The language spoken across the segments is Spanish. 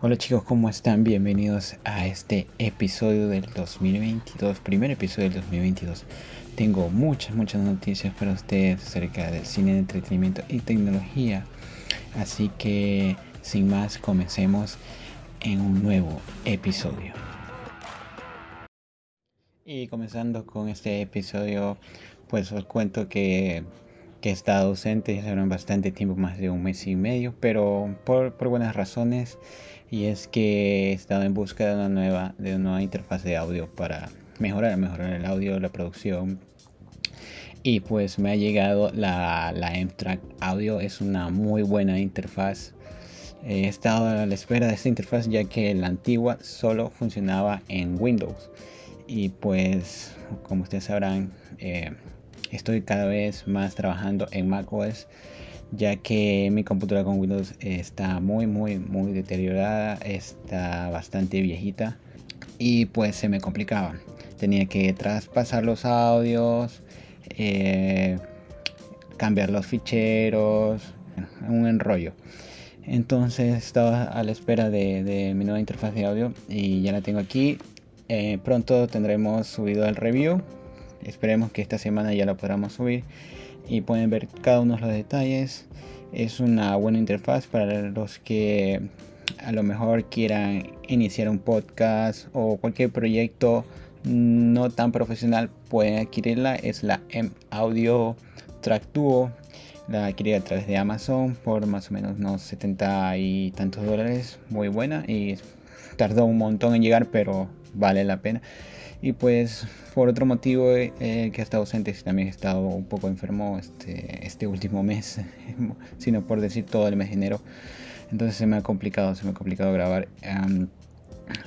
Hola chicos, ¿cómo están? Bienvenidos a este episodio del 2022, primer episodio del 2022. Tengo muchas, muchas noticias para ustedes acerca del cine, entretenimiento y tecnología. Así que, sin más, comencemos en un nuevo episodio. Y comenzando con este episodio, pues os cuento que, que estado ausente hace bastante tiempo, más de un mes y medio, pero por, por buenas razones y es que he estado en busca de una nueva, de una nueva interfaz de audio para mejorar, mejorar el audio, la producción. Y pues me ha llegado la, la M-Track Audio, es una muy buena interfaz. He estado a la espera de esta interfaz ya que la antigua solo funcionaba en Windows. Y pues, como ustedes sabrán, eh, estoy cada vez más trabajando en macOS ya que mi computadora con Windows está muy muy muy deteriorada, está bastante viejita y pues se me complicaba. Tenía que traspasar los audios, eh, cambiar los ficheros, un enrollo. Entonces estaba a la espera de, mi nueva interfaz de audio y ya la tengo aquí. Eh, pronto tendremos subido el review. Esperemos que esta semana ya lo podamos subir y pueden ver cada uno de los detalles. Es una buena interfaz para los que a lo mejor quieran iniciar un podcast o cualquier proyecto no tan profesional pueden adquirirla. Es la M Audio Track Duo. La adquirí a través de Amazon por más o menos unos 70 y tantos dólares. Muy buena y tardó un montón en llegar, pero vale la pena. Y pues por otro motivo eh, que he estado ausente, también he estado un poco enfermo este, este último mes, sino por decir todo el mes de enero. Entonces se me ha complicado, se me ha complicado grabar.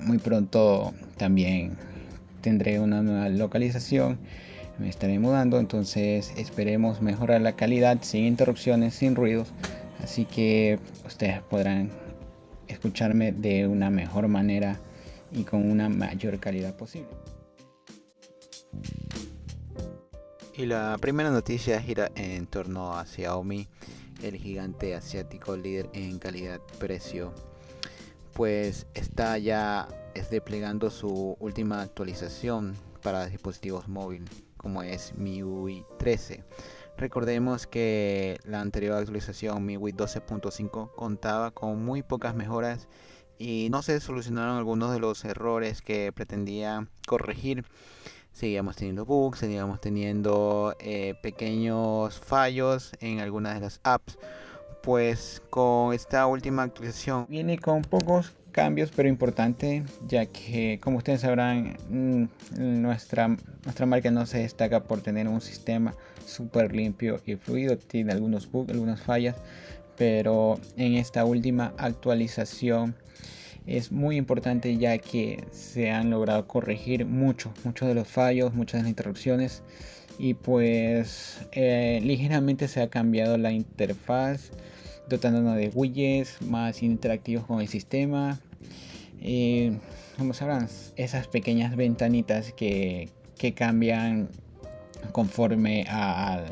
muy pronto también tendré una nueva localización, me estaré mudando, entonces esperemos mejorar la calidad sin interrupciones, sin ruidos. Así que ustedes podrán escucharme de una mejor manera y con una mayor calidad posible. Y la primera noticia gira en torno a Xiaomi, el gigante asiático líder en calidad-precio, pues está ya desplegando su última actualización para dispositivos móviles, como es MIUI 13. Recordemos que la anterior actualización MIUI 12.5 contaba con muy pocas mejoras y no se solucionaron algunos de los errores que pretendía corregir seguíamos teniendo bugs, seguíamos teniendo eh, pequeños fallos en algunas de las apps. Pues con esta última actualización viene con pocos cambios pero importante ya que como ustedes sabrán mm, nuestra, nuestra marca no se destaca por tener un sistema súper limpio y fluido, tiene algunos bugs, algunas fallas, pero en esta última actualización es muy importante ya que se han logrado corregir mucho, muchos de los fallos, muchas de las interrupciones y pues eh, ligeramente se ha cambiado la interfaz dotándonos de widgets más interactivos con el sistema. Eh, como sabrán, esas pequeñas ventanitas que, que cambian conforme a,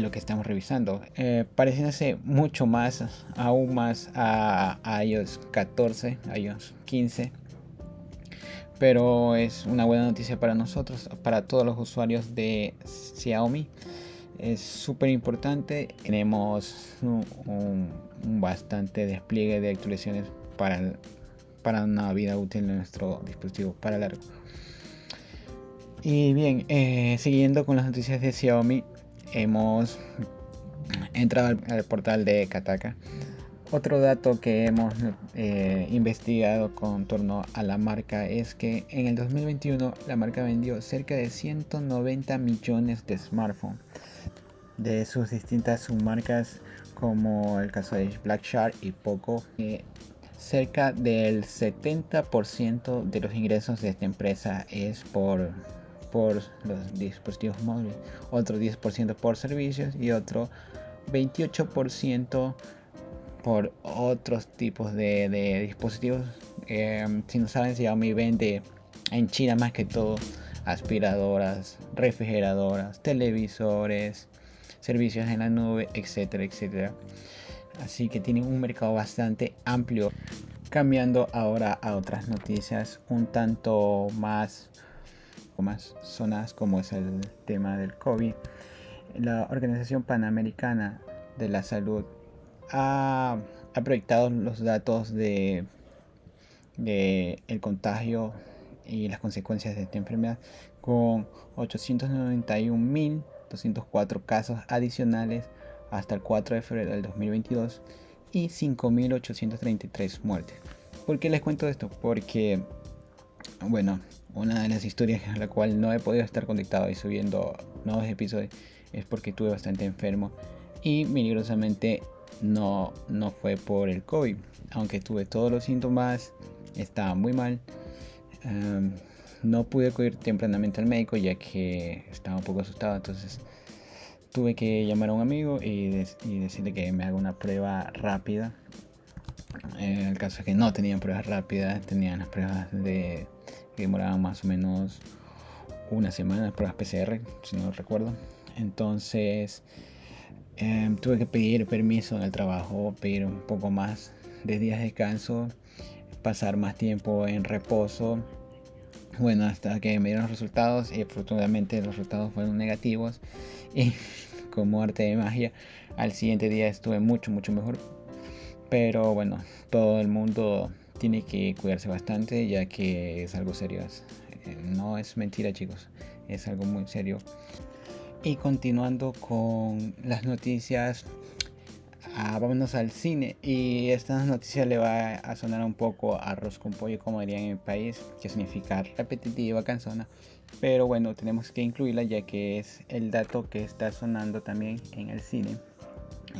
lo que estamos revisando. Eh, pareciéndose mucho más, aún más a, iOS 14, iOS 15. Pero es una buena noticia para nosotros, para todos los usuarios de Xiaomi. Es súper importante. Tenemos un, bastante despliegue de actualizaciones para, para una vida útil de nuestro dispositivo para largo. Y bien, eh, siguiendo con las noticias de Xiaomi, hemos entrado al, portal de Kataka. Otro dato que hemos eh, investigado con torno a la marca es que en el 2021 la marca vendió cerca de 190 millones de smartphones de sus distintas submarcas como el caso de Black Shark y Poco. Eh, cerca del 70% de los ingresos de esta empresa es por por los dispositivos móviles, otro 10% por servicios y otro 28% por otros tipos de, dispositivos. Eh, si no saben, Xiaomi vende en China más que todo aspiradoras, refrigeradoras, televisores, servicios en la nube, etcétera, etcétera. Así que tienen un mercado bastante amplio. Cambiando ahora a otras noticias un tanto más, más zonas como es el tema del COVID. La Organización Panamericana de la Salud ha, proyectado los datos de, de el contagio y las consecuencias de esta enfermedad con 891.204 casos adicionales hasta el 4 de febrero del 2022 y 5.833 muertes. ¿Por qué les cuento esto? Porque, bueno, una de las historias en la cual no he podido estar conectado y subiendo nuevos episodios es porque estuve bastante enfermo y milagrosamente no, no fue por el COVID, aunque tuve todos los síntomas, estaba muy mal. Em, no pude acudir tempranamente al médico ya que estaba un poco asustado, entonces tuve que llamar a un amigo y, decirle que me haga una prueba rápida. En el caso es que no tenían pruebas rápidas, tenían las pruebas de que demoraban más o menos una semana, pruebas PCR, si no recuerdo. Entonces em, tuve que pedir permiso en el trabajo, pedir un poco más de días de descanso, pasar más tiempo en reposo. Bueno, hasta que me dieron los resultados y afortunadamente los resultados fueron negativos y como arte de magia al siguiente día estuve mucho mucho mejor pero bueno todo el mundo tiene que cuidarse bastante ya que es algo serio eh, no es mentira chicos es algo muy serio. Y continuando con las noticias ah, vámonos al cine. Y esta noticia le va a sonar un poco arroz con pollo como dirían en mi país que significa repetitiva cansona. Pero bueno, tenemos que incluirla ya que es el dato que está sonando también en el cine.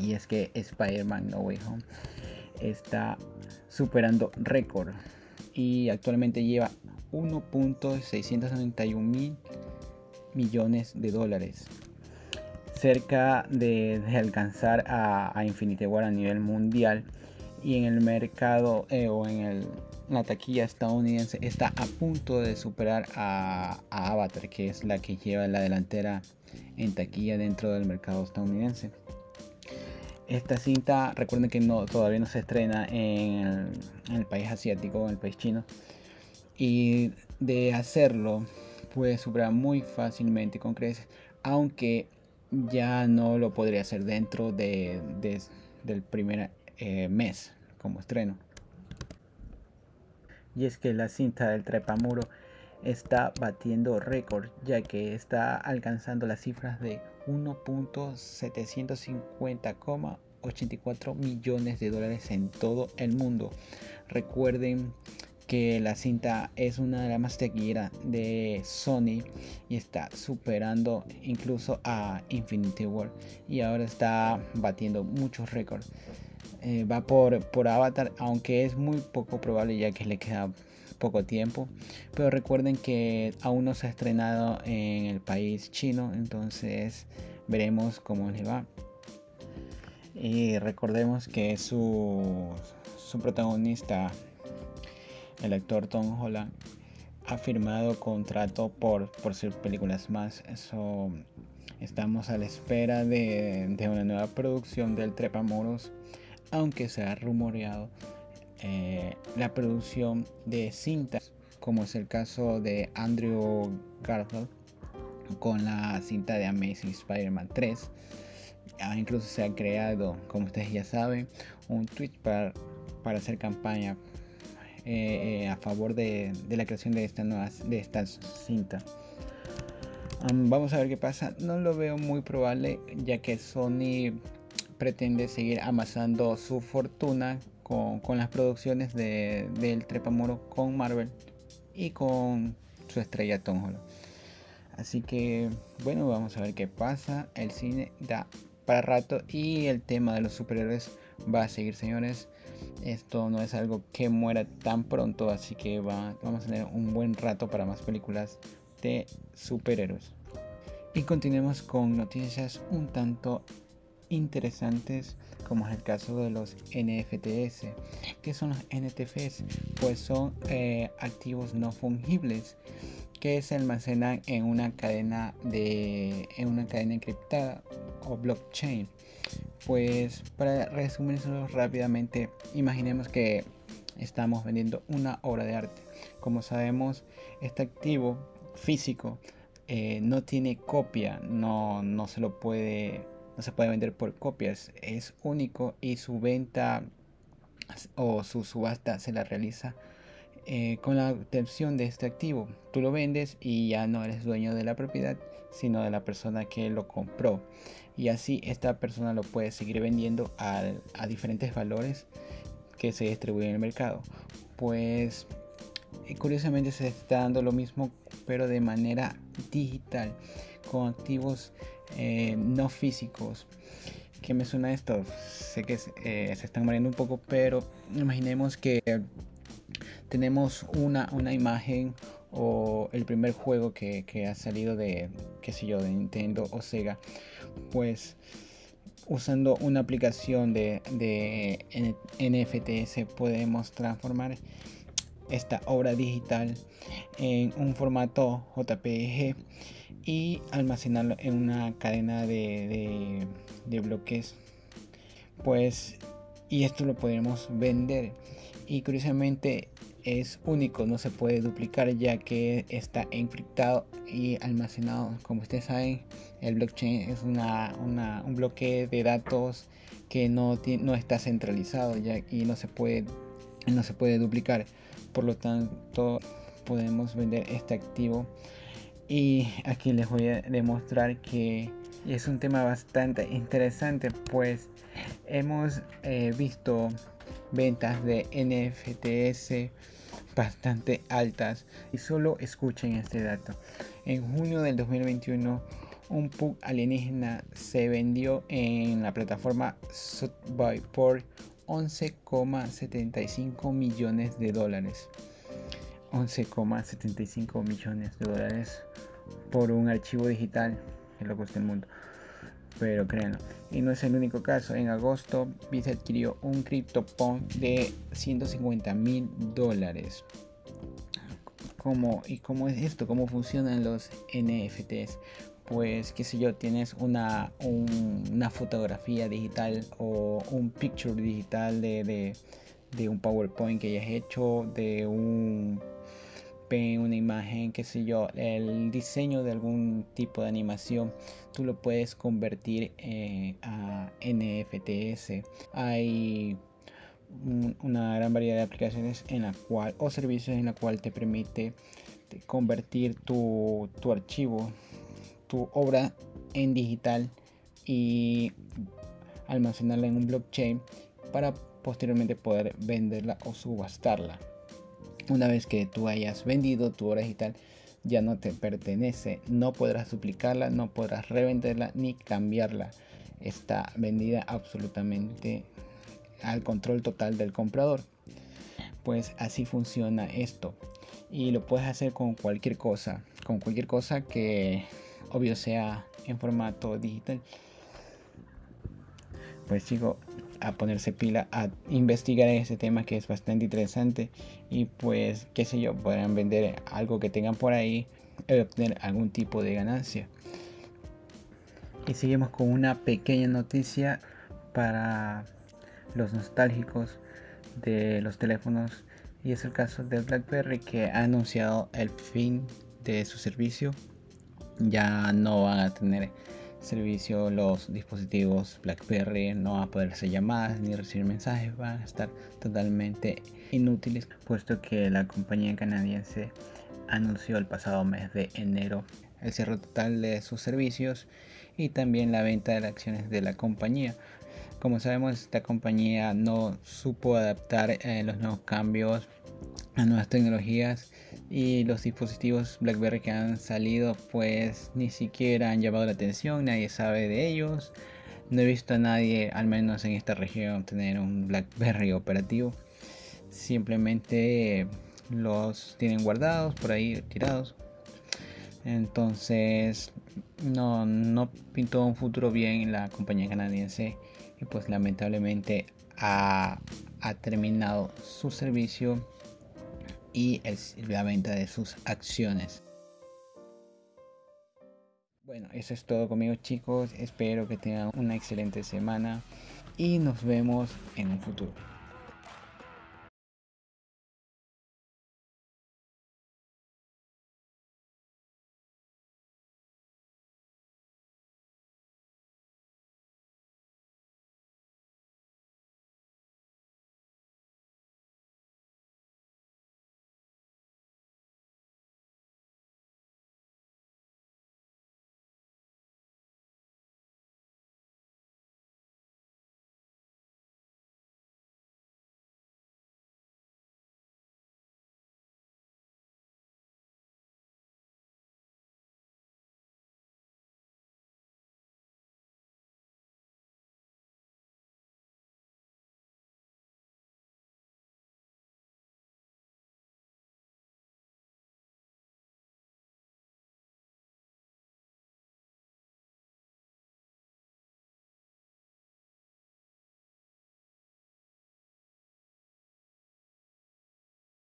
Y es que Spider-Man No Way Home está superando récord. Y actualmente lleva 1.691 mil millones de dólares. Cerca de, alcanzar a, Infinity War a nivel mundial. Y en el mercado eh, o en el la taquilla estadounidense está a punto de superar a, Avatar, que es la que lleva la delantera en taquilla dentro del mercado estadounidense. Esta cinta, recuerden que no, todavía no se estrena en el, país asiático, en el país chino. Y de hacerlo, puede superar muy fácilmente con creces, aunque ya no lo podría hacer dentro de, del primer eh, mes como estreno y es que la cinta del trepamuro está batiendo récord ya que está alcanzando las cifras de 1.750,84 millones de dólares en todo el mundo. Recuerden que la cinta es una de las más taquilleras de Sony y está superando incluso a Infinity War y ahora está batiendo muchos récords. Eh, va por, por Avatar, aunque es muy poco probable ya que le queda poco tiempo. Pero recuerden que aún no se ha estrenado en el país chino, entonces veremos cómo le va. Y recordemos que su, su protagonista, el actor Tom Holland, ha firmado contrato por, por sus películas más. Eso estamos a la espera de, de una nueva producción del Trepamoros aunque se ha rumoreado eh, la producción de cintas, como es el caso de Andrew Garfield con la cinta de Amazing Spider-Man 3. incluso se ha creado, como ustedes ya saben, un tweet para, hacer campaña eh, eh, a favor de, la creación de esta nueva de cinta. vamos a ver qué pasa. No lo veo muy probable, ya que Sony pretende seguir amasando su fortuna con, las producciones de, del Trepamoro con Marvel y con su estrella Tom. Así que bueno, vamos a ver qué pasa. El cine da para rato y el tema de los superhéroes va a seguir, señores. Esto no es algo que muera tan pronto, así que va, vamos a tener un buen rato para más películas de superhéroes. Y continuemos con noticias un tanto interesantes como es el caso de los NFTs. ¿Qué son los NFTs? Pues son eh, activos no fungibles que se almacenan en una cadena de en una cadena encriptada o blockchain. Pues para resumírselo rápidamente, imaginemos que estamos vendiendo una obra de arte. Como sabemos, este activo físico eh, no tiene copia, no, no se lo puede, no se puede vender por copias, es único y su venta o su subasta se la realiza eh, con la obtención de este activo. Tú lo vendes y ya no eres dueño de la propiedad, sino de la persona que lo compró. Y así esta persona lo puede seguir vendiendo a, diferentes valores que se distribuyen en el mercado. Pues eh, curiosamente se está dando lo mismo, pero de manera digital, con activos eh, no físicos. ¿Qué me suena esto? Sé que se están mareando un poco, pero imaginemos que tenemos una, una imagen o el primer juego que, ha salido de, qué sé yo, de Nintendo o Sega, pues usando una aplicación de, de NFTs podemos transformar esta obra digital en un formato JPG y almacenarlo en una cadena de, de bloques pues y esto lo podemos vender y curiosamente es único, no se puede duplicar ya que está encriptado y almacenado. Como ustedes saben, el blockchain es una, un bloque de datos que no, no está centralizado ya, y no se, puede, no se puede duplicar. Por lo tanto, podemos vender este activo. Y aquí les voy a demostrar que es un tema bastante interesante, pues hemos eh, visto ventas de NFTs bastante altas y solo escuchen este dato. En junio del 2021 un PUC alienígena se vendió en la plataforma Sotheby's 11,75 millones de dólares. 11,75 millones de dólares por un archivo digital que lo cuesta el mundo pero créanlo. Y no es el único caso. En agosto, Visa adquirió un CryptoPunk de 150 mil dólares. ¿Cómo, ¿Y cómo es esto? ¿Cómo funcionan los NFTs? Pues, qué sé yo, tienes una, una fotografía digital o un picture digital de, de un PowerPoint que hayas hecho, de un una imagen, qué sé yo, el diseño de algún tipo de animación, tú lo puedes convertir eh, a NFTs. Hay una gran variedad de aplicaciones en la cual o servicios en la cual te permite convertir tu, tu archivo, tu obra en digital y almacenarla en un blockchain para posteriormente poder venderla o subastarla. Una vez que tú hayas vendido tu obra digital, ya no te pertenece, no podrás duplicarla, no podrás revenderla ni cambiarla. Está vendida absolutamente al control total del comprador. Pues así funciona esto. Y lo puedes hacer con cualquier cosa, con cualquier cosa que obvio sea en formato digital. Pues chicos, a ponerse pila, a investigar ese tema que es bastante interesante y pues qué sé yo, podrán vender algo que tengan por ahí y obtener algún tipo de ganancia. Y seguimos con una pequeña noticia para los nostálgicos de los teléfonos y es el caso de BlackBerry que ha anunciado el fin de su servicio. Ya no van a tener servicio los dispositivos BlackBerry no van a poder hacer llamadas ni recibir mensajes, van a estar totalmente inútiles, puesto que la compañía canadiense anunció el pasado mes de enero el cierre total de sus servicios y también la venta de acciones de la compañía. Como sabemos, esta compañía no supo adaptar eh, los nuevos cambios a nuevas tecnologías y los dispositivos BlackBerry que han salido pues ni siquiera han llamado la atención, nadie sabe de ellos. No he visto a nadie, al menos en esta región, tener un BlackBerry operativo. Simplemente los tienen guardados por ahí, tirados. Entonces no, no pintó un futuro bien la compañía canadiense y pues lamentablemente ha, ha terminado su servicio y la venta de sus acciones. Bueno, eso es todo conmigo chicos. Espero que tengan una excelente semana y nos vemos en un futuro.